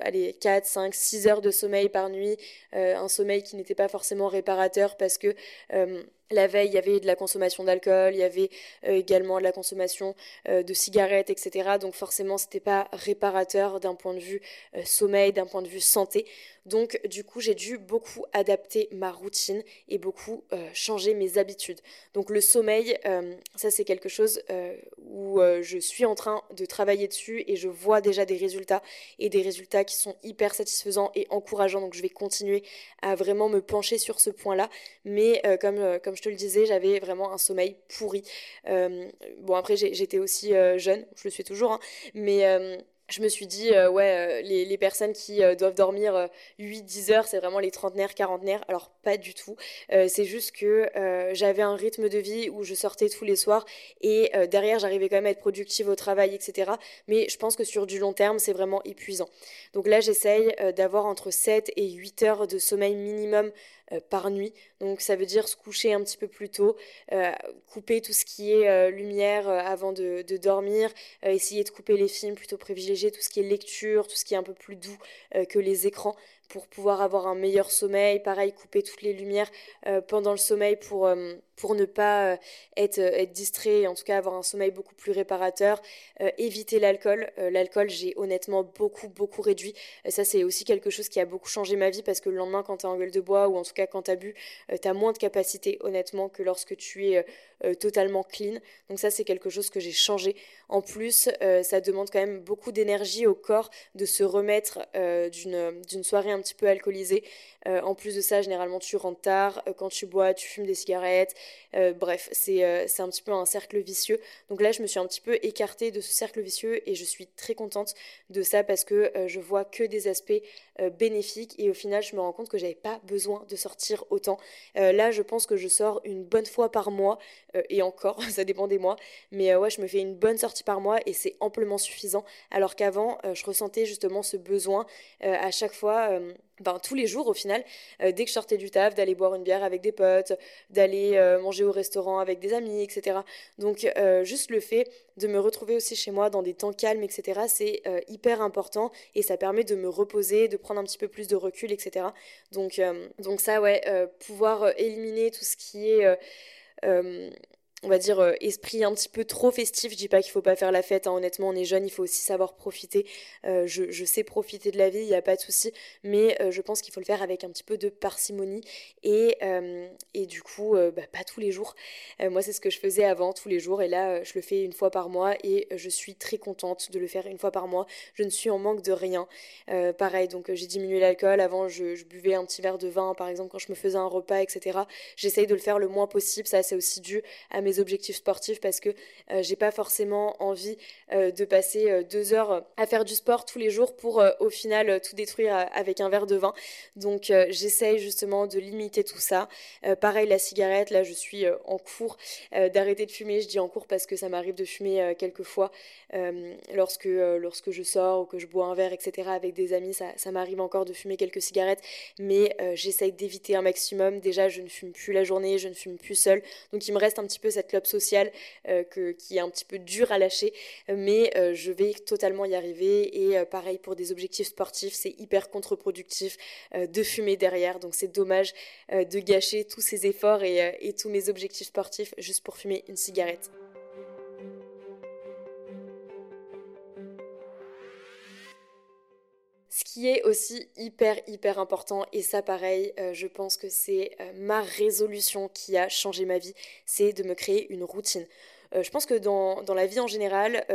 allez, 4, 5, 6 heures de sommeil par nuit, un sommeil qui n'était pas forcément réparateur parce que la veille, il y avait de la consommation d'alcool, il y avait également de la consommation de cigarettes, etc. Donc forcément, c'était pas réparateur d'un point de vue sommeil, d'un point de vue santé. Donc du coup, j'ai dû beaucoup adapter ma routine et beaucoup euh, changer mes habitudes. Donc le sommeil, euh, ça c'est quelque chose euh, où je suis en train de travailler dessus et je vois déjà des résultats et des résultats qui sont hyper satisfaisants et encourageants. Donc je vais continuer à vraiment me pencher sur ce point-là. Mais comme, je te le disais, j'avais vraiment un sommeil pourri. bon après j'étais aussi jeune, je le suis toujours, hein, mais je me suis dit, euh, ouais, euh, les, personnes qui euh, doivent dormir 8-10 heures, c'est vraiment les trentenaires, quarantenaires. Alors, pas du tout. c'est juste que j'avais un rythme de vie où je sortais tous les soirs et derrière, j'arrivais quand même à être productive au travail, etc. Mais je pense que sur du long terme, c'est vraiment épuisant. Donc là, j'essaye d'avoir entre 7 et 8 heures de sommeil minimum par nuit. Donc ça veut dire se coucher un petit peu plus tôt, euh, couper tout ce qui est euh, lumière avant de, dormir, essayer de couper les films, plutôt privilégier tout ce qui est lecture, tout ce qui est un peu plus doux que les écrans pour pouvoir avoir un meilleur sommeil. Pareil, couper toutes les lumières pendant le sommeil pour pour ne pas euh, être, euh, être distrait, en tout cas avoir un sommeil beaucoup plus réparateur. Euh, éviter l'alcool. l'alcool, j'ai honnêtement beaucoup, beaucoup réduit. ça, c'est aussi quelque chose qui a beaucoup changé ma vie parce que le lendemain, quand tu as en gueule de bois ou en tout cas quand tu as bu, tu as moins de capacité, honnêtement, que lorsque tu es totalement clean. Donc ça, c'est quelque chose que j'ai changé. En plus, ça demande quand même beaucoup d'énergie au corps de se remettre d'une soirée un petit peu alcoolisée. en plus de ça, généralement, tu rentres tard. quand tu bois, tu fumes des cigarettes. Euh, bref, euh, c'est un petit peu un cercle vicieux. Donc là, je me suis un petit peu écartée de ce cercle vicieux et je suis très contente de ça parce que euh, je vois que des aspects bénéfiques et au final, je me rends compte que j'avais pas besoin de sortir autant. là, je pense que je sors une bonne fois par mois et encore, ça dépend des mois. Mais ouais, je me fais une bonne sortie par mois et c'est amplement suffisant. Alors qu'avant, je ressentais justement ce besoin à chaque fois ben, tous les jours au final, euh, dès que je sortais du taf, d'aller boire une bière avec des potes, d'aller euh, manger au restaurant avec des amis, etc. Donc euh, juste le fait de me retrouver aussi chez moi dans des temps calmes, etc., c'est hyper important et ça permet de me reposer, de prendre un petit peu plus de recul, etc. Donc, donc ça, ouais, pouvoir éliminer tout ce qui est on va dire, euh, esprit un petit peu trop festif. Je dis pas qu'il faut pas faire la fête, hein. honnêtement, on est jeune, il faut aussi savoir profiter. Euh, je, sais profiter de la vie, il n'y a pas de souci, mais euh, je pense qu'il faut le faire avec un petit peu de parcimonie et, et du coup, bah, pas tous les jours. moi, c'est ce que je faisais avant, tous les jours, et là, je le fais une fois par mois et je suis très contente de le faire une fois par mois. Je ne suis en manque de rien. pareil, donc j'ai diminué l'alcool. Avant, je, je, buvais un petit verre de vin, par exemple, quand je me faisais un repas, etc. J'essaye de le faire le moins possible. Ça, c'est aussi dû à mes objectifs sportifs parce que euh, j'ai pas forcément envie euh, de passer euh, deux heures à faire du sport tous les jours pour au final tout détruire avec un verre de vin. Donc j'essaye justement de limiter tout ça. pareil la cigarette, là je suis en cours d'arrêter de fumer. Je dis en cours parce que ça m'arrive de fumer quelques fois lorsque, lorsque je sors ou que je bois un verre, etc. avec des amis. Ça, ça m'arrive encore de fumer quelques cigarettes, mais j'essaye d'éviter un maximum. Déjà je ne fume plus la journée, je ne fume plus seule. Donc il me reste un petit peu cette club social euh, qui est un petit peu dur à lâcher, mais euh, je vais totalement y arriver. Et euh, pareil pour des objectifs sportifs, c'est hyper contre-productif de fumer derrière, donc c'est dommage de gâcher tous ces efforts et tous mes objectifs sportifs juste pour fumer une cigarette. Ce qui est aussi hyper hyper important, et ça pareil, euh, je pense que c'est euh, ma résolution qui a changé ma vie, c'est de me créer une routine. Euh, je pense que dans, dans, la vie en général,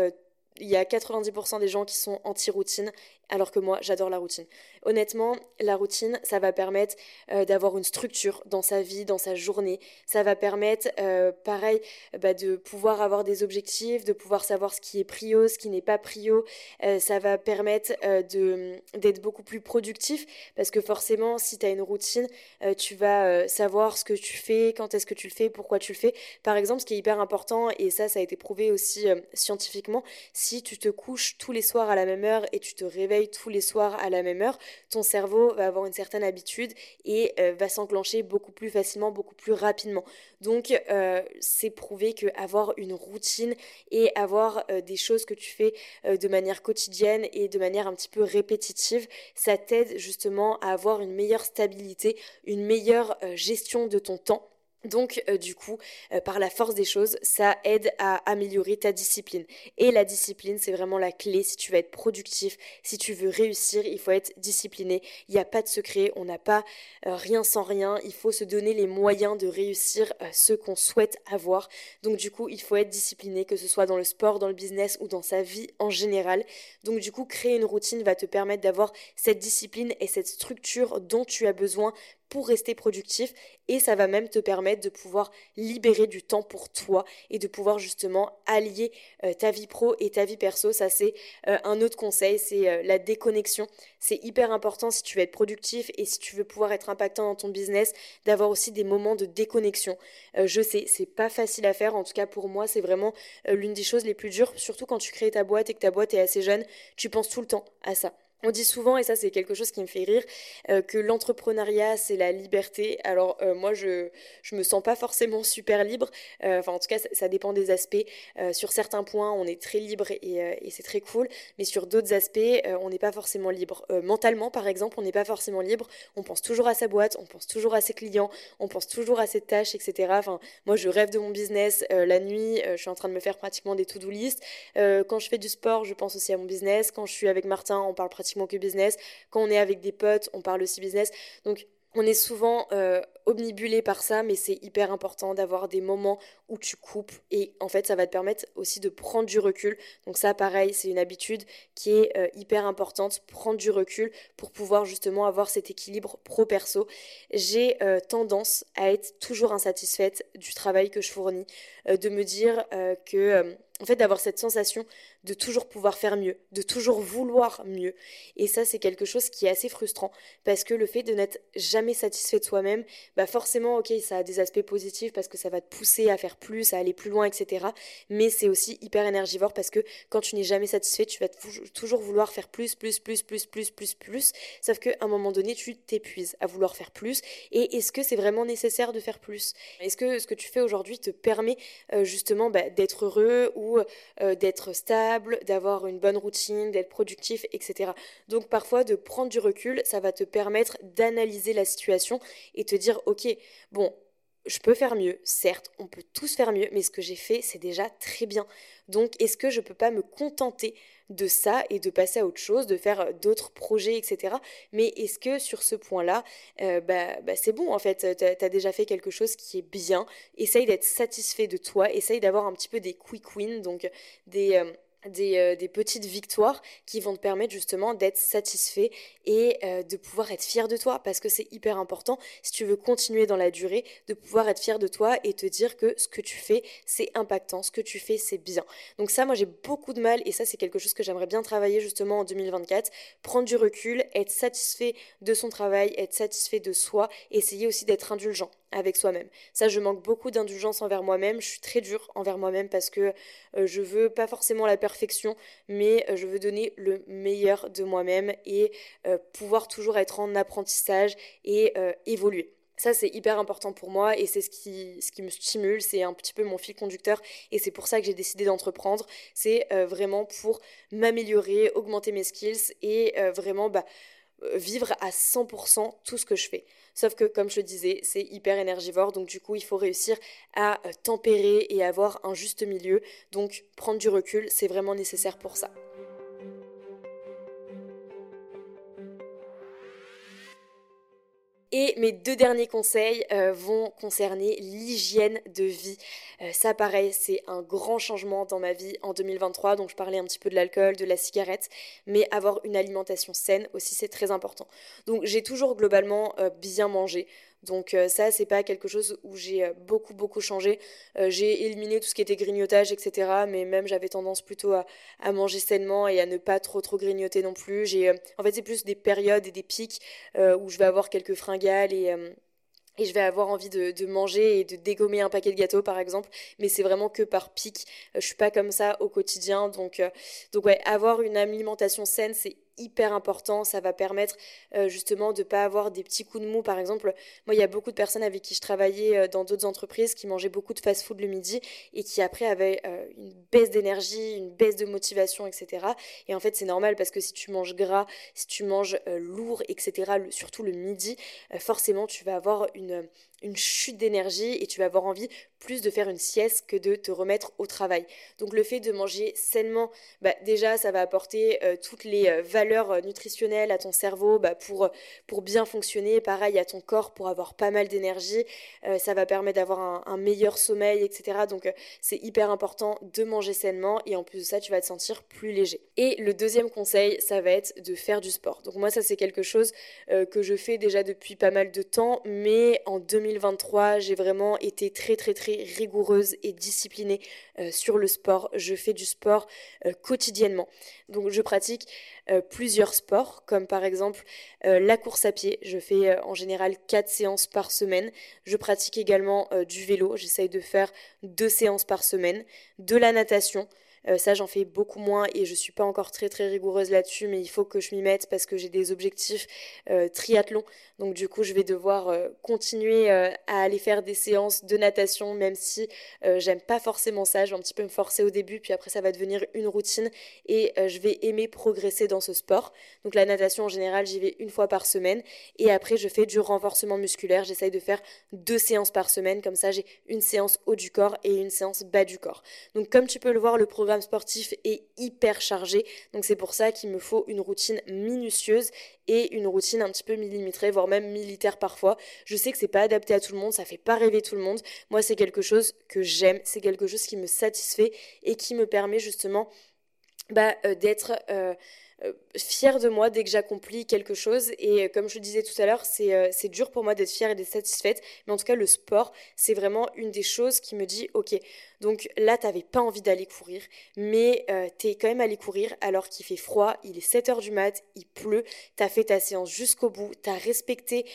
il y a 90% des gens qui sont anti-routine, alors que moi j'adore la routine. Honnêtement, la routine, ça va permettre euh, d'avoir une structure dans sa vie, dans sa journée. Ça va permettre, euh, pareil, bah, de pouvoir avoir des objectifs, de pouvoir savoir ce qui est prio, ce qui n'est pas prio. Euh, ça va permettre d'être beaucoup plus productif parce que forcément, si tu as une routine, tu vas savoir ce que tu fais, quand est-ce que tu le fais, pourquoi tu le fais. Par exemple, ce qui est hyper important, et ça, ça a été prouvé aussi scientifiquement, si tu te couches tous les soirs à la même heure et tu te réveilles tous les soirs à la même heure, ton cerveau va avoir une certaine habitude et euh, va s'enclencher beaucoup plus facilement, beaucoup plus rapidement. Donc euh, c'est prouvé que avoir une routine et avoir euh, des choses que tu fais de manière quotidienne et de manière un petit peu répétitive, ça t'aide justement à avoir une meilleure stabilité, une meilleure gestion de ton temps donc, euh, du coup, euh, par la force des choses, ça aide à améliorer ta discipline. Et la discipline, c'est vraiment la clé. Si tu veux être productif, si tu veux réussir, il faut être discipliné. Il n'y a pas de secret, on n'a pas euh, rien sans rien. Il faut se donner les moyens de réussir ce qu'on souhaite avoir. Donc, du coup, il faut être discipliné, que ce soit dans le sport, dans le business ou dans sa vie en général. Donc, du coup, créer une routine va te permettre d'avoir cette discipline et cette structure dont tu as besoin pour rester productif et ça va même te permettre de pouvoir libérer du temps pour toi et de pouvoir justement allier euh, ta vie pro et ta vie perso. Ça c'est euh, un autre conseil, c'est euh, la déconnexion. C'est hyper important si tu veux être productif et si tu veux pouvoir être impactant dans ton business, d'avoir aussi des moments de déconnexion. je sais, c'est pas facile à faire, en tout cas pour moi, c'est vraiment l'une des choses les plus dures, surtout quand tu crées ta boîte et que ta boîte est assez jeune, tu penses tout le temps à ça. On dit souvent, et ça c'est quelque chose qui me fait rire, euh, que l'entrepreneuriat c'est la liberté. Alors euh, moi je je me sens pas forcément super libre. Euh, enfin en tout cas ça, dépend des aspects. sur certains points on est très libre et, c'est très cool, mais sur d'autres aspects on n'est pas forcément libre. mentalement par exemple on n'est pas forcément libre. On pense toujours à sa boîte, on pense toujours à ses clients, on pense toujours à ses tâches, etc. Enfin moi je rêve de mon business la nuit. je suis en train de me faire pratiquement des to-do list. quand je fais du sport je pense aussi à mon business. Quand je suis avec Martin on parle pratiquement que business. Quand on est avec des potes, on parle aussi business. Donc on est souvent euh, omnibulé par ça, mais c'est hyper important d'avoir des moments où tu coupes et en fait ça va te permettre aussi de prendre du recul. Donc ça pareil, c'est une habitude qui est euh, hyper importante, prendre du recul pour pouvoir justement avoir cet équilibre pro-perso. J'ai euh, tendance à être toujours insatisfaite du travail que je fournis, de me dire que en fait d'avoir cette sensation de toujours pouvoir faire mieux, de toujours vouloir mieux. Et ça, c'est quelque chose qui est assez frustrant parce que le fait de n'être jamais satisfait de soi-même, bah forcément, ok, ça a des aspects positifs parce que ça va te pousser à faire plus, à aller plus loin, etc. Mais c'est aussi hyper énergivore parce que quand tu n'es jamais satisfait, tu vas toujours vouloir faire plus, plus, plus, plus, plus, plus, plus. Sauf qu'à un moment donné, tu t'épuises à vouloir faire plus. Et est-ce que c'est vraiment nécessaire de faire plus? Est-ce que ce que tu fais aujourd'hui te permet euh, justement bah, d'être heureux ou euh, d'être stable? D'avoir une bonne routine, d'être productif, etc. Donc parfois de prendre du recul, ça va te permettre d'analyser la situation et te dire, ok, bon, je peux faire mieux, certes, on peut tous faire mieux, mais ce que j'ai fait, c'est déjà très bien. Donc, est-ce que je peux pas me contenter de ça et de passer à autre chose, de faire d'autres projets, etc. Mais est-ce que sur ce point-là, euh, bah, bah, c'est bon en fait, tu as, déjà fait quelque chose qui est bien, essaye d'être satisfait de toi, essaye d'avoir un petit peu des quick wins, donc des... Euh, euh, des, petites victoires qui vont te permettre justement d'être satisfait et euh, de pouvoir être fier de toi parce que c'est hyper important si tu veux continuer dans la durée de pouvoir être fier de toi et te dire que ce que tu fais c'est impactant, ce que tu fais c'est bien. Donc ça moi j'ai beaucoup de mal et ça c'est quelque chose que j'aimerais bien travailler justement en 2024, prendre du recul, être satisfait de son travail, être satisfait de soi, essayer aussi d'être indulgent avec soi-même. Ça, je manque beaucoup d'indulgence envers moi-même. Je suis très dure envers moi-même parce que euh, je veux pas forcément la perfection, mais euh, je veux donner le meilleur de moi-même et euh, pouvoir toujours être en apprentissage et évoluer. Ça, c'est hyper important pour moi et c'est ce qui, ce qui me stimule, c'est un petit peu mon fil conducteur et c'est pour ça que j'ai décidé d'entreprendre. C'est vraiment pour m'améliorer, augmenter mes skills et vraiment bah, vivre à 100% tout ce que je fais. Sauf que, comme je le disais, c'est hyper énergivore, donc du coup, il faut réussir à euh, tempérer et avoir un juste milieu. Donc, prendre du recul, c'est vraiment nécessaire pour ça. Et mes deux derniers conseils euh, vont concerner l'hygiène de vie. Euh, ça, pareil, c'est un grand changement dans ma vie en 2023. Donc, je parlais un petit peu de l'alcool, de la cigarette, mais avoir une alimentation saine aussi, c'est très important. Donc, j'ai toujours globalement euh, bien mangé. Donc euh, ça, c'est pas quelque chose où j'ai euh, beaucoup beaucoup changé. Euh, j'ai éliminé tout ce qui était grignotage, etc. Mais même j'avais tendance plutôt à, manger sainement et à ne pas trop trop grignoter non plus. J'ai, en fait, c'est plus des périodes et des pics où je vais avoir quelques fringales et et je vais avoir envie de, de, manger et de dégommer un paquet de gâteaux par exemple mais c'est vraiment que par pic je suis pas comme ça au quotidien donc donc ouais avoir une alimentation saine c'est hyper important. Ça va permettre euh, justement de ne pas avoir des petits coups de mou. Par exemple, moi, il y a beaucoup de personnes avec qui je travaillais euh, dans d'autres entreprises qui mangeaient beaucoup de fast-food le midi et qui après avaient euh, une baisse d'énergie, une baisse de motivation, etc. Et en fait, c'est normal parce que si tu manges gras, si tu manges lourd, etc., surtout le midi, forcément, tu vas avoir une une chute d'énergie et tu vas avoir envie plus de faire une sieste que de te remettre au travail. Donc le fait de manger sainement, bah, déjà ça va apporter euh, toutes les euh, valeurs euh, nutritionnelles à ton cerveau bah, pour, pour bien fonctionner, pareil à ton corps pour avoir pas mal d'énergie, ça va permettre d'avoir un, meilleur sommeil, etc. Donc c'est hyper important de manger sainement et en plus de ça tu vas te sentir plus léger. Et le deuxième conseil, ça va être de faire du sport. Donc moi ça c'est quelque chose que je fais déjà depuis pas mal de temps, mais en 2023 j'ai vraiment été très très très rigoureuse et disciplinée euh, sur le sport. Je fais du sport euh, quotidiennement. Donc je pratique euh, plusieurs sports, comme par exemple la course à pied. Je fais en général 4 séances par semaine. Je pratique également du vélo. J'essaye de faire 2 séances par semaine. De la natation. Euh, ça, j'en fais beaucoup moins et je suis pas encore très très rigoureuse là-dessus, mais il faut que je m'y mette parce que j'ai des objectifs euh, triathlon. Donc du coup, je vais devoir euh, continuer à aller faire des séances de natation, même si j'aime pas forcément ça. Je vais un petit peu me forcer au début, puis après ça va devenir une routine et je vais aimer progresser dans ce sport. Donc la natation en général, j'y vais une fois par semaine et après je fais du renforcement musculaire. J'essaye de faire deux séances par semaine, comme ça j'ai une séance haut du corps et une séance bas du corps. Donc comme tu peux le voir, le programme sportif est hyper chargé. Donc c'est pour ça qu'il me faut une routine minutieuse et une routine un petit peu millimétrée, voire même militaire parfois. Je sais que c'est pas adapté à tout le monde, ça fait pas rêver tout le monde. Moi, c'est quelque chose que j'aime, c'est quelque chose qui me satisfait et qui me permet justement bah, euh, d'être euh, fière de moi dès que j'accomplis quelque chose. Et euh, comme je disais tout à l'heure, c'est euh, c'est dur pour moi d'être fière et d'être satisfaite. Mais en tout cas, le sport, c'est vraiment une des choses qui me dit, ok, donc là, t'avais pas envie d'aller courir, mais euh, t'es quand même allé courir alors qu'il fait froid, il est 7 heures du mat, il pleut, t'as fait ta séance jusqu'au bout, t'as respecté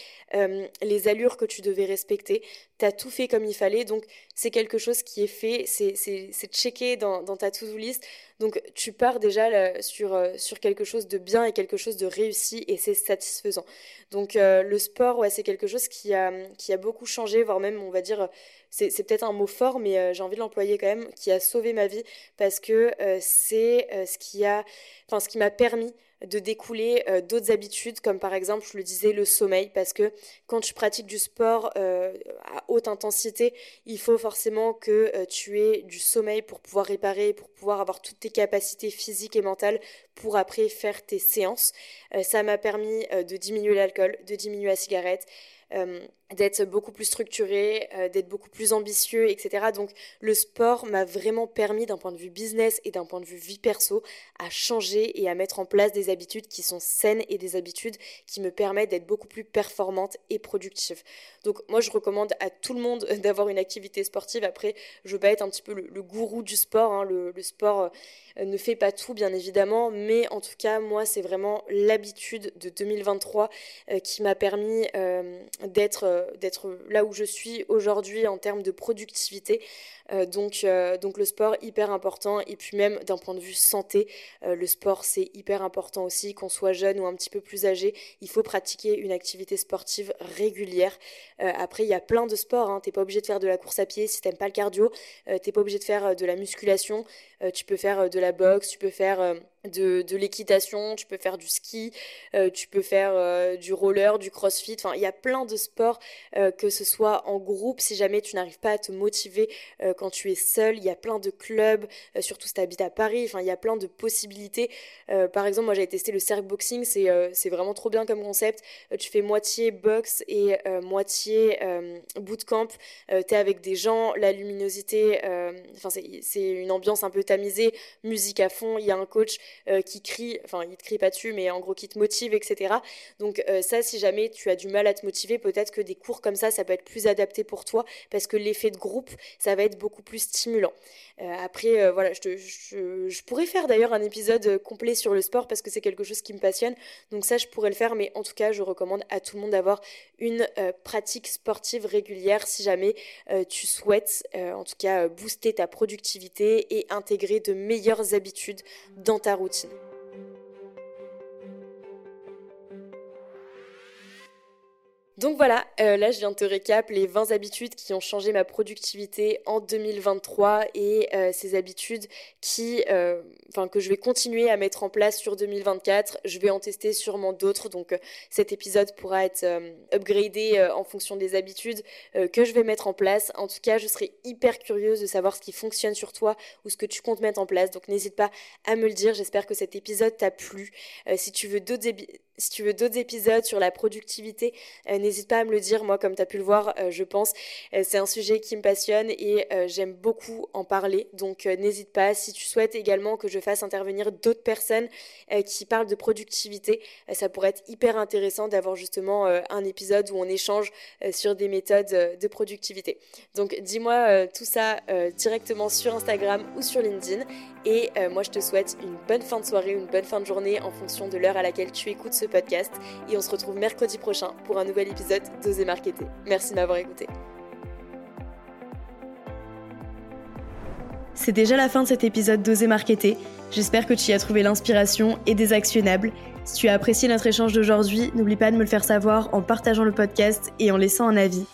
les allures que tu devais respecter, t'as tout fait comme il fallait. Donc c'est quelque chose qui est fait, c'est checké dans, dans ta to-do list. Donc tu pars déjà sur, sur quelque chose de bien et quelque chose de réussi et c'est satisfaisant. Donc euh, le sport, ouais, c'est quelque chose qui a, beaucoup changé, voire même, on va dire, c'est, peut-être un mot fort, mais euh, j'ai envie de l'employer quand même, qui a sauvé ma vie parce que euh, c'est ce qui m'a permis de découler euh, d'autres habitudes, comme par exemple, je le disais, le sommeil, parce que quand tu pratiques du sport euh, à haute intensité, il faut forcément que euh, tu aies du sommeil pour pouvoir réparer, pour pouvoir avoir toutes tes capacités physiques et mentales pour après faire tes séances. ça m'a permis de diminuer l'alcool, de diminuer la cigarette, d'être beaucoup plus structuré, euh, d'être beaucoup plus ambitieux, etc. Donc le sport m'a vraiment permis d'un point de vue business et d'un point de vue vie perso à changer et à mettre en place des habitudes qui sont saines et des habitudes qui me permettent d'être beaucoup plus performante et productive. Donc moi je recommande à tout le monde d'avoir une activité sportive. Après je veux pas être un petit peu le, gourou du sport. Hein. Le, sport euh, ne fait pas tout bien évidemment, mais en tout cas moi c'est vraiment l'habitude de 2023 qui m'a permis d'être euh, d'être là où je suis aujourd'hui en termes de productivité. Euh, donc, euh, donc le sport hyper important et puis même d'un point de vue santé, le sport c'est hyper important aussi qu'on soit jeune ou un petit peu plus âgé, il faut pratiquer une activité sportive régulière. après il y a plein de sports, hein. t'es pas obligé de faire de la course à pied si t'aimes pas le cardio, t'es pas obligé de faire de la musculation, tu peux faire de la boxe, tu peux faire de, l'équitation, tu peux faire du ski, euh, tu peux faire euh, du roller, du crossfit, enfin il y a plein de sports, euh, que ce soit en groupe, si jamais tu n'arrives pas à te motiver quand tu es seul, il y a plein de clubs, surtout si tu habites à Paris, enfin il y a plein de possibilités. par exemple, moi j'avais testé le cirque boxing, c'est vraiment trop bien comme concept, tu fais moitié boxe et moitié bootcamp, tu es avec des gens, la luminosité, enfin c'est une ambiance un peu tamisée, musique à fond, il y a un coach, qui crie, enfin il te crie pas dessus, mais en gros qui te motive, etc. Donc euh, ça, si jamais tu as du mal à te motiver, peut-être que des cours comme ça, ça peut être plus adapté pour toi, parce que l'effet de groupe, ça va être beaucoup plus stimulant. Euh, après, voilà, je, je, pourrais faire d'ailleurs un épisode complet sur le sport, parce que c'est quelque chose qui me passionne. Donc ça, je pourrais le faire, mais en tout cas, je recommande à tout le monde d'avoir une pratique sportive régulière si jamais tu souhaites, en tout cas, booster ta productivité et intégrer de meilleures habitudes dans ta routine routine. Donc voilà, euh, là je viens de te récap les 20 habitudes qui ont changé ma productivité en 2023 et euh, ces habitudes qui, euh, que je vais continuer à mettre en place sur 2024. Je vais en tester sûrement d'autres, donc cet épisode pourra être upgradé en fonction des habitudes que je vais mettre en place. En tout cas, je serai hyper curieuse de savoir ce qui fonctionne sur toi ou ce que tu comptes mettre en place. Donc n'hésite pas à me le dire. J'espère que cet épisode t'a plu. si tu veux d'autres si tu veux d'autres épisodes sur la productivité, euh, n'hésite pas à me le dire. Moi, comme tu as pu le voir, euh, je pense, euh, c'est un sujet qui me passionne et j'aime beaucoup en parler. Donc, n'hésite pas. Si tu souhaites également que je fasse intervenir d'autres personnes qui parlent de productivité, ça pourrait être hyper intéressant d'avoir justement un épisode où on échange sur des méthodes de productivité. Donc, dis-moi tout ça directement sur Instagram ou sur LinkedIn. Et moi, je te souhaite une bonne fin de soirée, une bonne fin de journée en fonction de l'heure à laquelle tu écoutes ce podcast et on se retrouve mercredi prochain pour un nouvel épisode d'Oser Marketer. Merci de m'avoir écouté. C'est déjà la fin de cet épisode d'Oser Marketer. J'espère que tu y as trouvé l'inspiration et des actionnables. Si tu as apprécié notre échange d'aujourd'hui, n'oublie pas de me le faire savoir en partageant le podcast et en laissant un avis.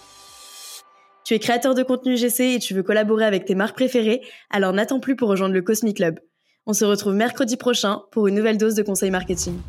Tu es créateur de contenu GC et tu veux collaborer avec tes marques préférées, alors n'attends plus pour rejoindre le Cosmic Club. On se retrouve mercredi prochain pour une nouvelle dose de conseils marketing.